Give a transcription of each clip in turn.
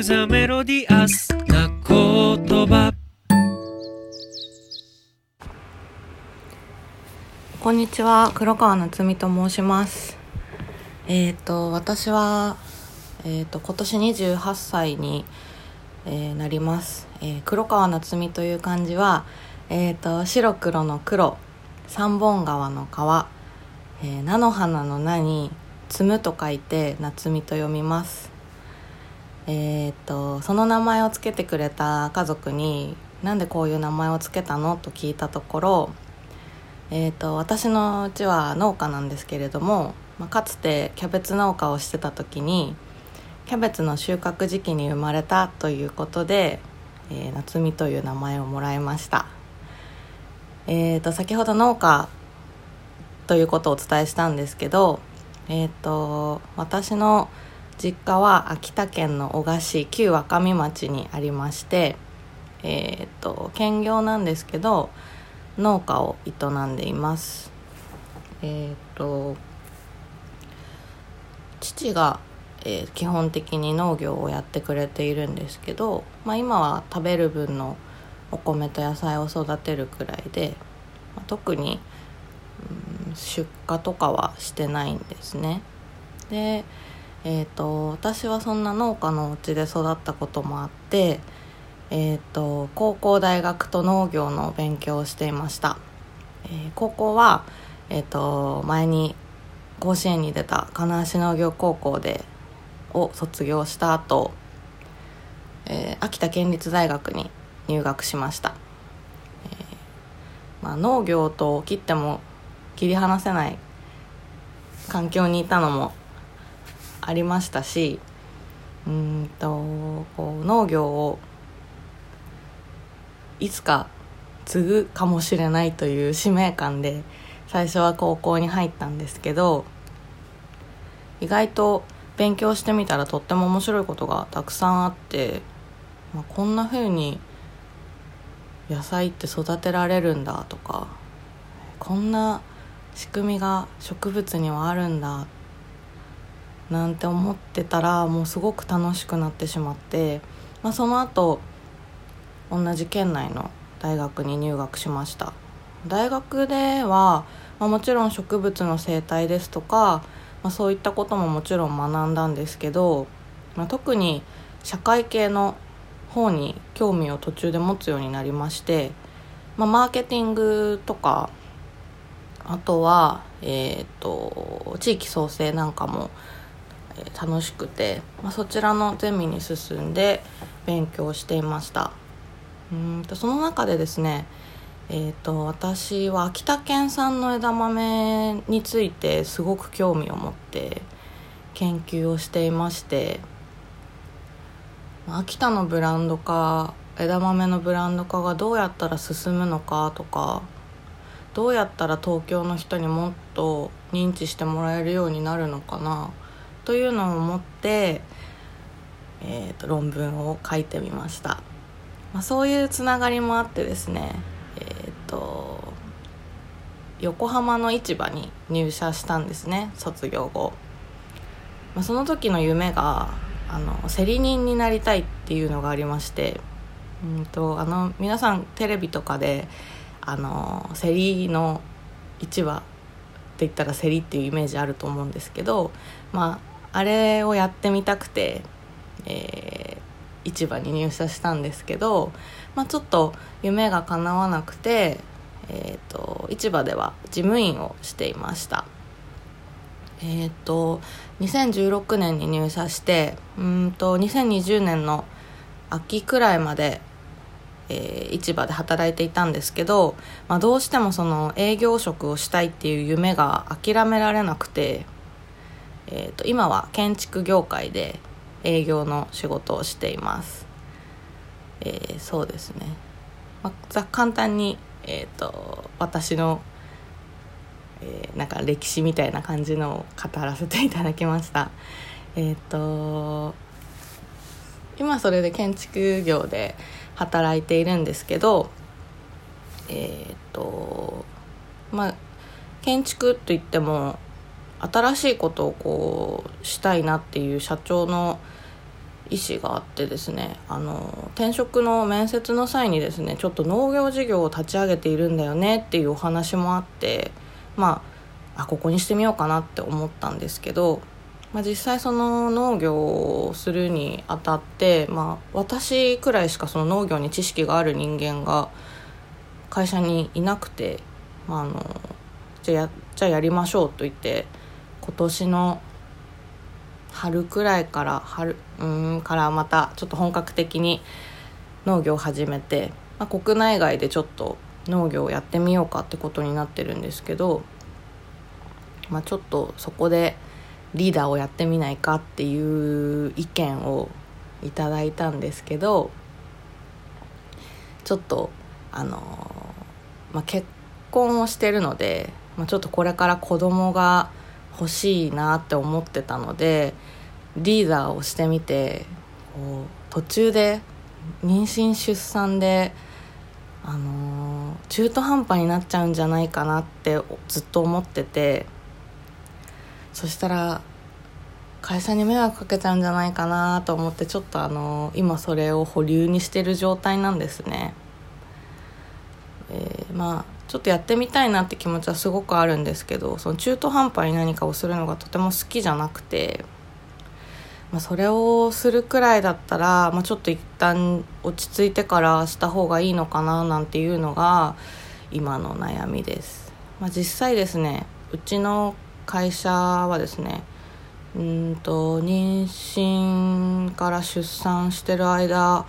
クザメロディアスな言葉こんにちは。黒川夏美と申します。えっ、と私はえっ、と今年28歳に、えーなります、えー黒川夏美という漢字はえっ、と白黒の黒三本川の川、えー菜の花の菜に摘むと書いて夏美と読みます。えっ、とその名前をつけてくれた家族になんでこういう名前をつけたの？と聞いたところえー、と私のうちは農家なんですけれども、まあ、かつてキャベツ農家をしてた時にキャベツの収穫時期に生まれたということで、えー夏美という名前をもらいました、えー、と先ほど農家ということをお伝えしたんですけど、えー、と私の実家は秋田県の男鹿市旧若見町にありまして、えー、と兼業なんですけど農家を営んでいます。えっ、と父が、えー基本的に農業をやってくれているんですけど、まあ、今は食べる分のお米と野菜を育てるくらいで、まあ特に、うん出荷とかはしてないんですね。でえー、と私はそんな農家のお家で育ったこともあってえー、と高校大学と農業の勉強をしていました、えー高校は、えー、と前に甲子園に出た金足農業高校でを卒業した後、えー秋田県立大学に入学しました、えーまあ、農業と切っても切り離せない環境にいたのもありましたしうんとこう農業をいつか継ぐかもしれないという使命感で最初は高校に入ったんですけど意外と勉強してみたらとっても面白いことがたくさんあって、まあ、こんな風に野菜って育てられるんだとかこんな仕組みが植物にはあるんだっなんて思ってたらもうすごく楽しくなってしまって、まあ、その後同じ県内の大学に入学しました。大学では、まあ、もちろん植物の生態ですとか、まあ、そういったことももちろん学んだんですけど、まあ、特に社会系の方に興味を途中で持つようになりまして、まあ、マーケティングとかあとは、えー、と地域創生なんかも楽しくて、まあ、そちらのゼミに進んで勉強していました。うんとその中でですねえー、と私は秋田県産の枝豆についてすごく興味を持って研究をしていまして秋田のブランド化枝豆のブランド化がどうやったら進むのかとかどうやったら東京の人にもっと認知してもらえるようになるのかなというのを思って、えー、と論文を書いてみました、まあ、そういうつながりもあってですねえっ、と横浜の市場に入社したんですね卒業後、まあ、その時の夢があの競り人になりたいっていうのがありましてうんとあの皆さんテレビとかであの競りの市場って言ったら競りっていうイメージあると思うんですけどまああれをやってみたくて、えー市場に入社したんですけど、まあ、ちょっと夢が叶わなくて、えー、と市場では事務員をしていました。えっ、と2016年に入社してうんと2020年の秋くらいまでえー市場で働いていたんですけど、まあ、どうしてもその営業職をしたいっていう夢が諦められなくて、えー、と今は建築業界で営業の仕事をしています、えーそうですね、まあ、簡単に、えー、と私の、えーなんか歴史みたいな感じのを語らせていただきました。えっ、と今それで建築業で働いているんですけどえっ、とまあ建築といっても新しいことをこうしたいなっていう社長の意思があってですねあの転職の面接の際にですねちょっと農業事業を立ち上げているんだよねっていうお話もあってまあここにしてみようかなって思ったんですけど、まあ、実際その農業をするにあたって、まあ、私くらいしかその農業に知識がある人間が会社にいなくて、まあ、あのじゃあやじゃあやりましょうと言って今年の春くらいから春うんからまたちょっと本格的に農業を始めて、まあ、国内外でちょっと農業をやってみようかってことになってるんですけど、まあ、ちょっとそこでリーダーをやってみないかっていう意見をいただいたんですけどちょっとあの、まあ、結婚をしてるので、まあ、ちょっとこれから子供が欲しいなって思ってたのでリーダーをしてみてこう途中で妊娠出産で、あのー、中途半端になっちゃうんじゃないかなってずっと思っててそしたら会社に迷惑かけちゃうんじゃないかなと思ってちょっとあのー、今それを保留にしてる状態なんですね。えー、まあちょっとやってみたいなって気持ちはすごくあるんですけどその中途半端に何かをするのがとても好きじゃなくて、まあ、それをするくらいだったら、まあ、ちょっと一旦落ち着いてからした方がいいのかななんていうのが今の悩みです、まあ、実際ですねうちの会社はですねうんと妊娠から出産してる間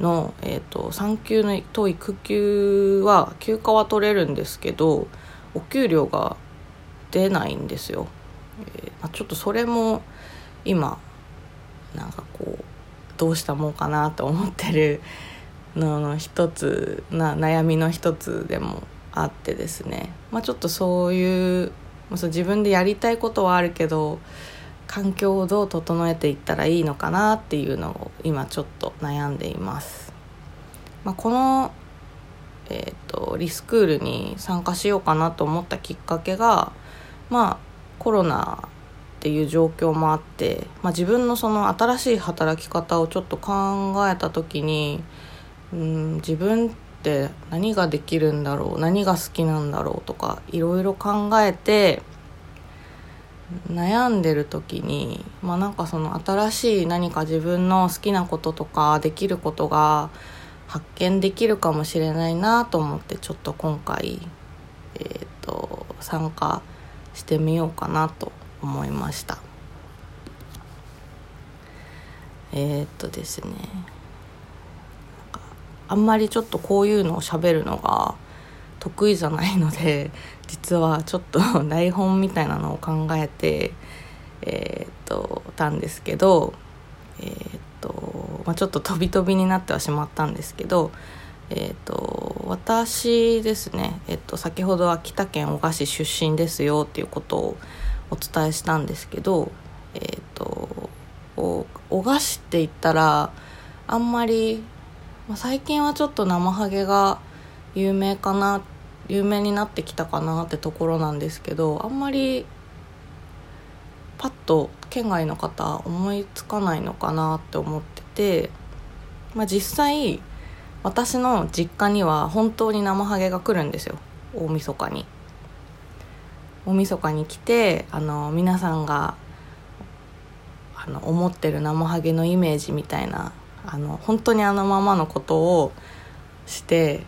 の、えーと、産休のと育休は休暇は取れるんですけどお給料が出ないんですよ、えーまあ、ちょっとそれも今なんかこうどうしたもんかなと思ってるのの一つな悩みの一つでもあってですね、まあ、ちょっとそういう自分でやりたいことはあるけど環境をどう整えていったらいいのかなっていうのを今ちょっと悩んでいます、まあ、この、えーと、リスクールに参加しようかなと思ったきっかけがまあコロナっていう状況もあって、まあ、自分のその新しい働き方をちょっと考えた時にうん自分って何ができるんだろう何が好きなんだろうとかいろいろ考えて悩んでる時にまあなんかその新しい何か自分の好きなこととかできることが発見できるかもしれないなと思ってちょっと今回、えーと、参加してみようかなと思いました。えっ、とですね。あんまりちょっとこういうのを喋るのが得意じゃないので 実はちょっと 台本みたいなのを考えてえー、っとたんですけどえー、っと、まあ、ちょっと飛び飛びになってはしまったんですけどえー、っと私ですね、えっと、先ほど秋田県男鹿市出身ですよっていうことをお伝えしたんですけどえっと男鹿市って言ったらあんまり、まあ、最近はちょっと生ハゲが有名かなっ有名になってきたかなってところなんですけどあんまりパッと県外の方思いつかないのかなって思ってて、まあ、実際私の実家には本当に生ハゲが来るんですよ。大晦日に。大晦日に来てあの皆さんがあの思ってる生ハゲのイメージみたいなあの本当にあのままのことをして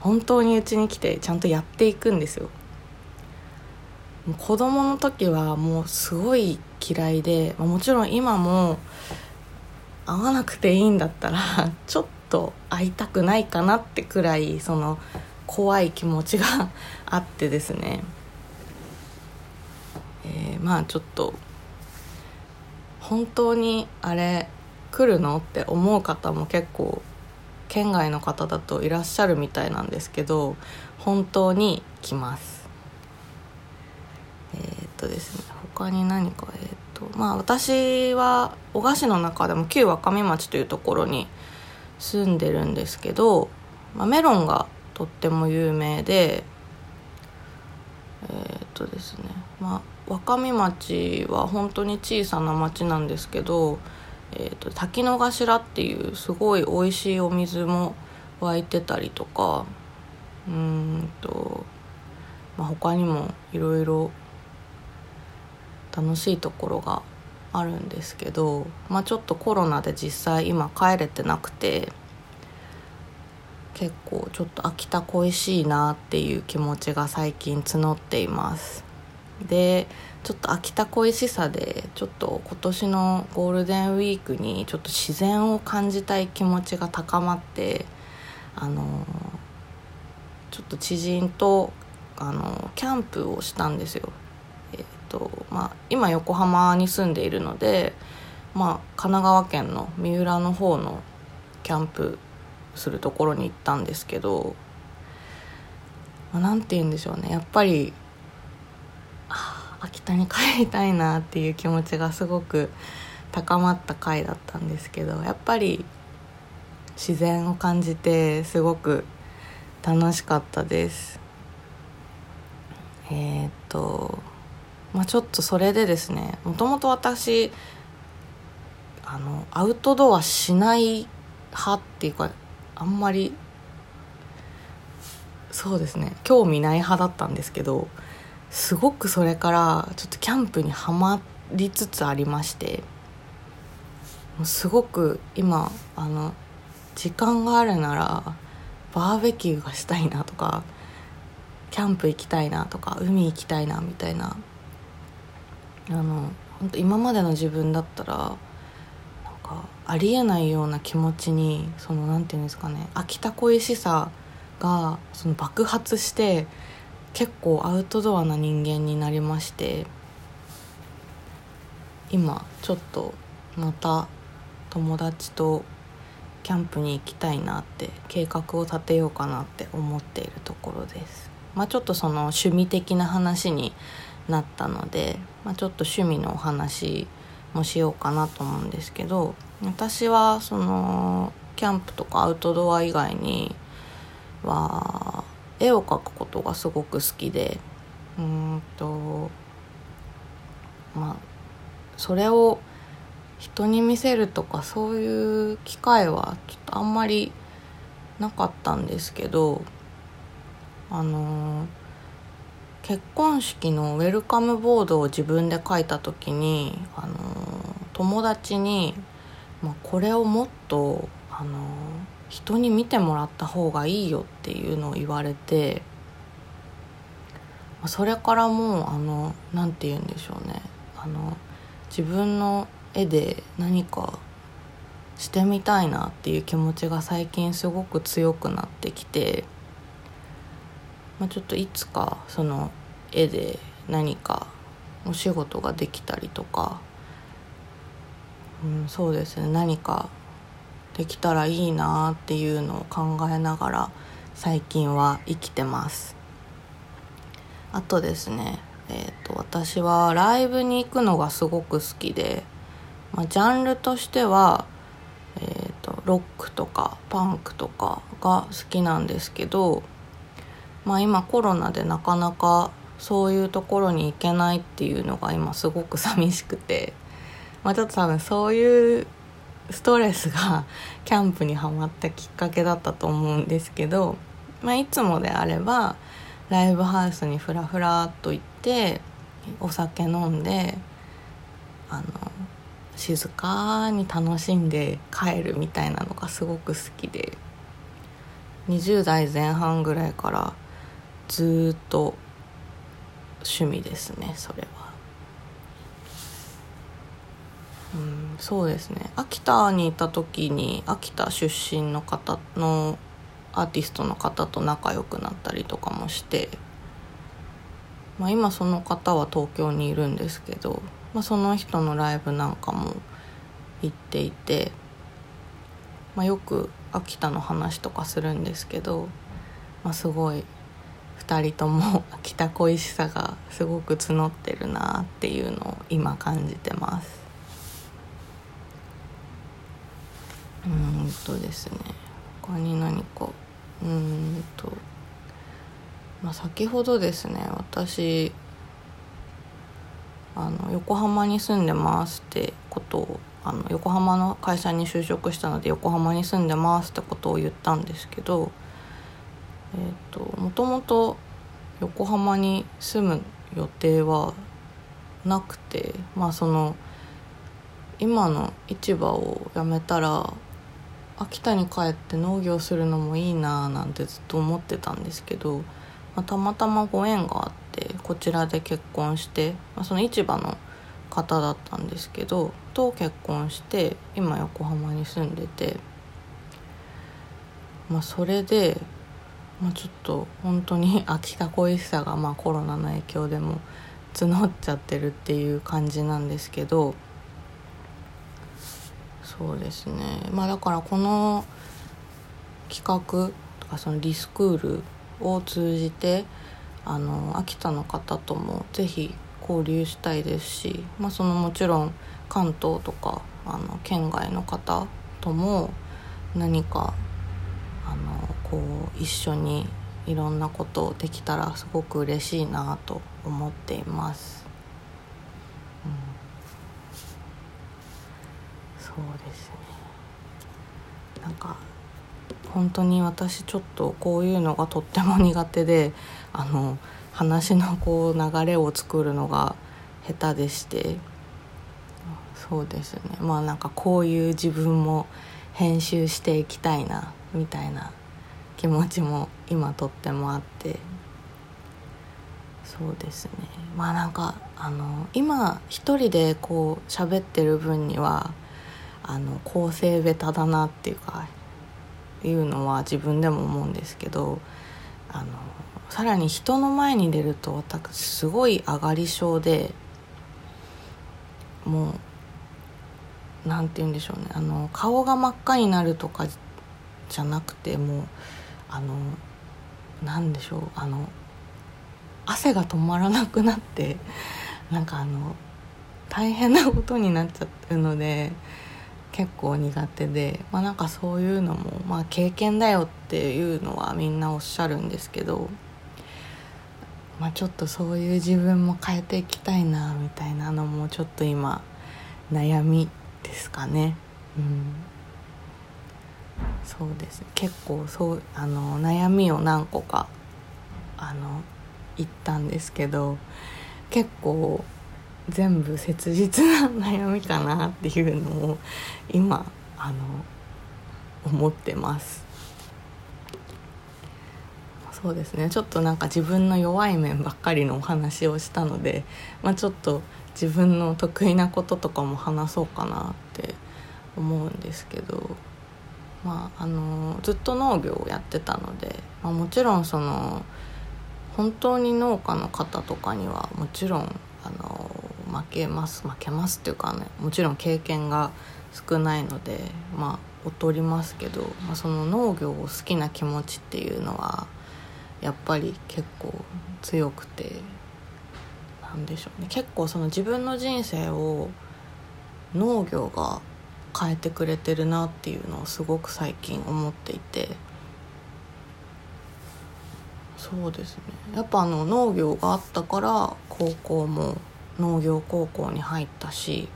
本当にうちに来てちゃんとやっていくんですよ。子供の時はもうすごい嫌いでもちろん今も会わなくていいんだったらちょっと会いたくないかなってくらいその怖い気持ちがあってですね、えー、まあちょっと本当にあれ来るのって思う方も結構県外の方だといらっしゃるみたいなんですけど本当に来ます。えー、っとですね他に何かえー、っとまあ私は男鹿市の中でも旧若見町というところに住んでるんですけど、まあ、メロンがとっても有名でえー、っとですねまあ若見町は本当に小さな町なんですけどえーと、滝の頭っていうすごい美味しいお水も湧いてたりとかうんと、まあ、他にもいろいろ楽しいところがあるんですけど、まあ、ちょっとコロナで実際今帰れてなくて結構ちょっと秋田恋しいなっていう気持ちが最近募っています。でちょっと秋田恋しさでちょっと今年のゴールデンウィークにちょっと自然を感じたい気持ちが高まってあのちょっと知人とあのキャンプをしたんですよ。えっ、とまあ今横浜に住んでいるのでまあ神奈川県の三浦の方のキャンプするところに行ったんですけど何、まあ、て言うんでしょうね。やっぱり秋田に帰りたいなっていう気持ちがすごく高まった回だったんですけどやっぱり自然を感じてすごく楽しかったです。えー、っとまあちょっとそれでですねもともと私あのアウトドアしない派っていうかあんまりそうですね興味ない派だったんですけどすごくそれからちょっとキャンプにはまりつつありましてすごく今あの時間があるならバーベキューがしたいなとかキャンプ行きたいなとか海行きたいなみたいなあの本当今までの自分だったらなんかありえないような気持ちにそのなんていうんですかね秋田恋しさがその爆発して結構アウトドアな人間になりまして今ちょっとまた友達とキャンプに行きたいなって計画を立てようかなって思っているところです。まあちょっとその趣味的な話になったので、まあ、ちょっと趣味のお話もしようかなと思うんですけど私はそのキャンプとかアウトドア以外には絵を描くことがすごく好きでうんとまあそれを人に見せるとかそういう機会はちょっとあんまりなかったんですけどあの結婚式のウェルカムボードを自分で書いた時にあの友達に、まあ、これをもっとあの人に見てもらった方がいいよっていうのを言われてそれからもうあの何て言うんでしょうね。あの自分の絵で何かしてみたいなっていう気持ちが最近すごく強くなってきて、まあ、ちょっといつかその絵で何かお仕事ができたりとか、うん、そうですね。何かできたらいいなっていうのを考えながら最近は生きてます。あとですねえーと、私はライブに行くのがすごく好きで、まあ、ジャンルとしては、えーと、ロックとかパンクとかが好きなんですけど、まあ、今コロナでなかなかそういうところに行けないっていうのが今すごく寂しくて、まあ、ちょっと多分そういうストレスがキャンプにはまったきっかけだったと思うんですけど、まあ、いつもであればライブハウスにふらふらっと行ってお酒飲んであの静かに楽しんで帰るみたいなのがすごく好きで20代前半ぐらいからずっと趣味ですねそれは。うん、そうですね秋田にいた時に秋田出身の方のアーティストの方と仲良くなったりとかもして、まあ、今その方は東京にいるんですけど、まあ、その人のライブなんかも行っていて、まあ、よく秋田の話とかするんですけど、まあ、すごい2人とも 秋田恋しさがすごく募ってるなっていうのを今感じてます。うんとですね。他に何かうんとまあ先ほどですね私あの横浜に住んでますってことをあの横浜の会社に就職したので横浜に住んでますってことを言ったんですけどえっ、ともともと横浜に住む予定はなくてまあその今の市場を辞めたら秋田に帰って農業するのもいいななんてずっと思ってたんですけど、まあ、たまたまご縁があってこちらで結婚して、まあ、その市場の方だったんですけどと結婚して今横浜に住んでて、まあ、それで、まあ、ちょっと本当に 秋田恋しさが、まあ、コロナの影響でも募っちゃってるっていう感じなんですけど。そうですねまあだからこの企画とかそのリスクールを通じてあの秋田の方ともぜひ交流したいですし、まあ、そのもちろん関東とかあの県外の方とも何かあのこう一緒にいろんなことをできたらすごく嬉しいなと思っています。そうですね。なんか本当に私ちょっとこういうのがとっても苦手で あの話のこう流れを作るのが下手でして。そうですね。まあなんかこういう自分も編集していきたいなみたいな気持ちも今とってもあって。そうですね。まあなんかあの今一人でこう喋ってる分にはあの構成ベタだなっていうかいうのは自分でも思うんですけどあのさらに人の前に出ると私すごい上がり症でもう何て言うんでしょうね。あの顔が真っ赤になるとかじゃなくてもうあの何でしょう。あの汗が止まらなくなってなんかあの大変なことになっちゃうので結構苦手で、まあ、なんかそういうのも、まあ、経験だよっていうのはみんなおっしゃるんですけど、まあ、ちょっとそういう自分も変えていきたいなみたいなのもちょっと今悩みですかね。うんそうです結構そうあの悩みを何個かあの言ったんですけど結構全部切実な悩みかなっていうのを今あの思ってます。そうですね。ちょっとなんか自分の弱い面ばっかりのお話をしたので、まあ、ちょっと自分の得意なこととかも話そうかなって思うんですけど、まあ、あのずっと農業をやってたので、まあ、もちろんその本当に農家の方とかにはもちろんあの負けます負けますっていうかねもちろん経験が少ないのでまあ劣りますけど、まあ、その農業を好きな気持ちっていうのはやっぱり結構強くてなんでしょうね。結構その自分の人生を農業が変えてくれてるなっていうのをすごく最近思っていてそうですね。やっぱあの農業があったから高校も農業高校に入ったし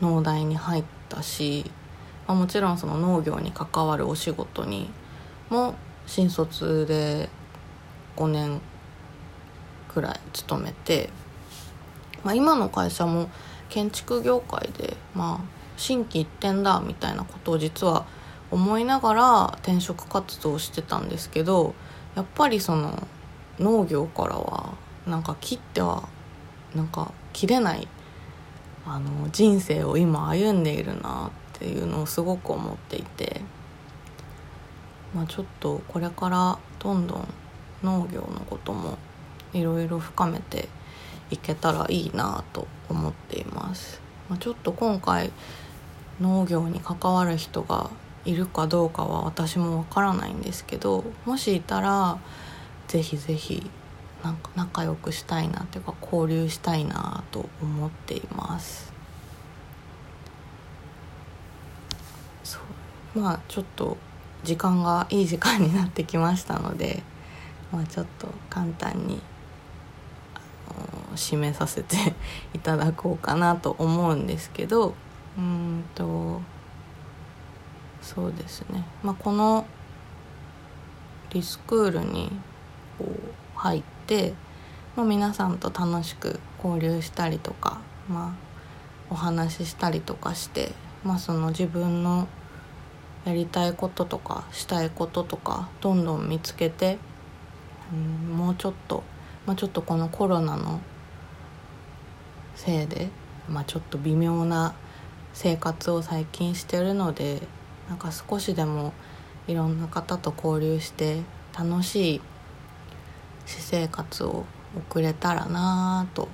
農大に入ったし、まあ、もちろんその農業に関わるお仕事にも新卒で5年くらい勤めて、まあ、今の会社も建築業界で、まあ、心機一転だみたいなことを実は思いながら転職活動してたんですけどやっぱりその農業からはなんか切ってはなんか切れないあの人生を今歩んでいるなっていうのをすごく思っていて、まあ、ちょっとこれからどんどん農業のこともいろいろ深めていけたらいいなと思っています、まあ、ちょっと今回農業に関わる人がいるかどうかは私もわからないんですけどもしいたらぜひぜひなんか仲良くしたいなっていうか交流したいなと思っています。そう。まあちょっと時間がいい時間になってきましたので、まあ、ちょっと簡単に締めさせていただこうかなと思うんですけどうんとそうですね、まあ、このリスクールにこう入って、まあ、皆さんと楽しく交流したりとか、まあ、お話ししたりとかして、まあ、その自分のやりたいこととかしたいこととかどんどん見つけて、うん、もうちょっと、まあ、ちょっとこのコロナのせいで、まあ、ちょっと微妙な生活を最近してるのでなんか少しでもいろんな方と交流して楽しい私生活を送れたらなと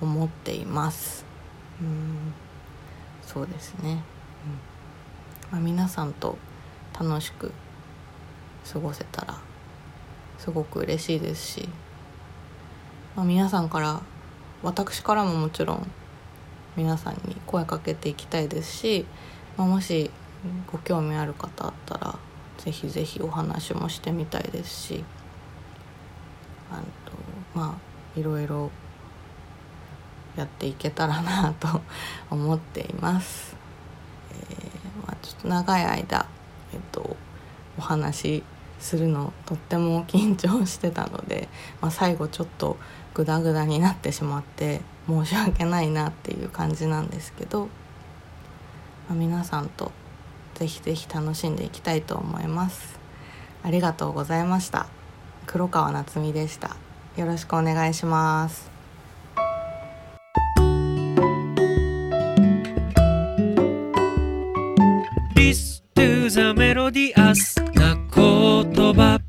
思っています。うん。そうですね、うん。まあ、皆さんと楽しく過ごせたらすごく嬉しいですし、まあ、皆さんから私からももちろん皆さんに声かけていきたいですし、まあ、もしご興味ある方あったらぜひぜひお話もしてみたいですし。あとまあいろいろやっていけたらなと思っています。えー、まあ、ちょっと長い間、えっと、お話するのとっても緊張してたので、まあ、最後ちょっとグダグダになってしまって申し訳ないなっていう感じなんですけど、まあ、皆さんとぜひぜひ楽しんでいきたいと思いますありがとうございました黒川夏美でした。よろしくお願いします「This to the melodies な言葉」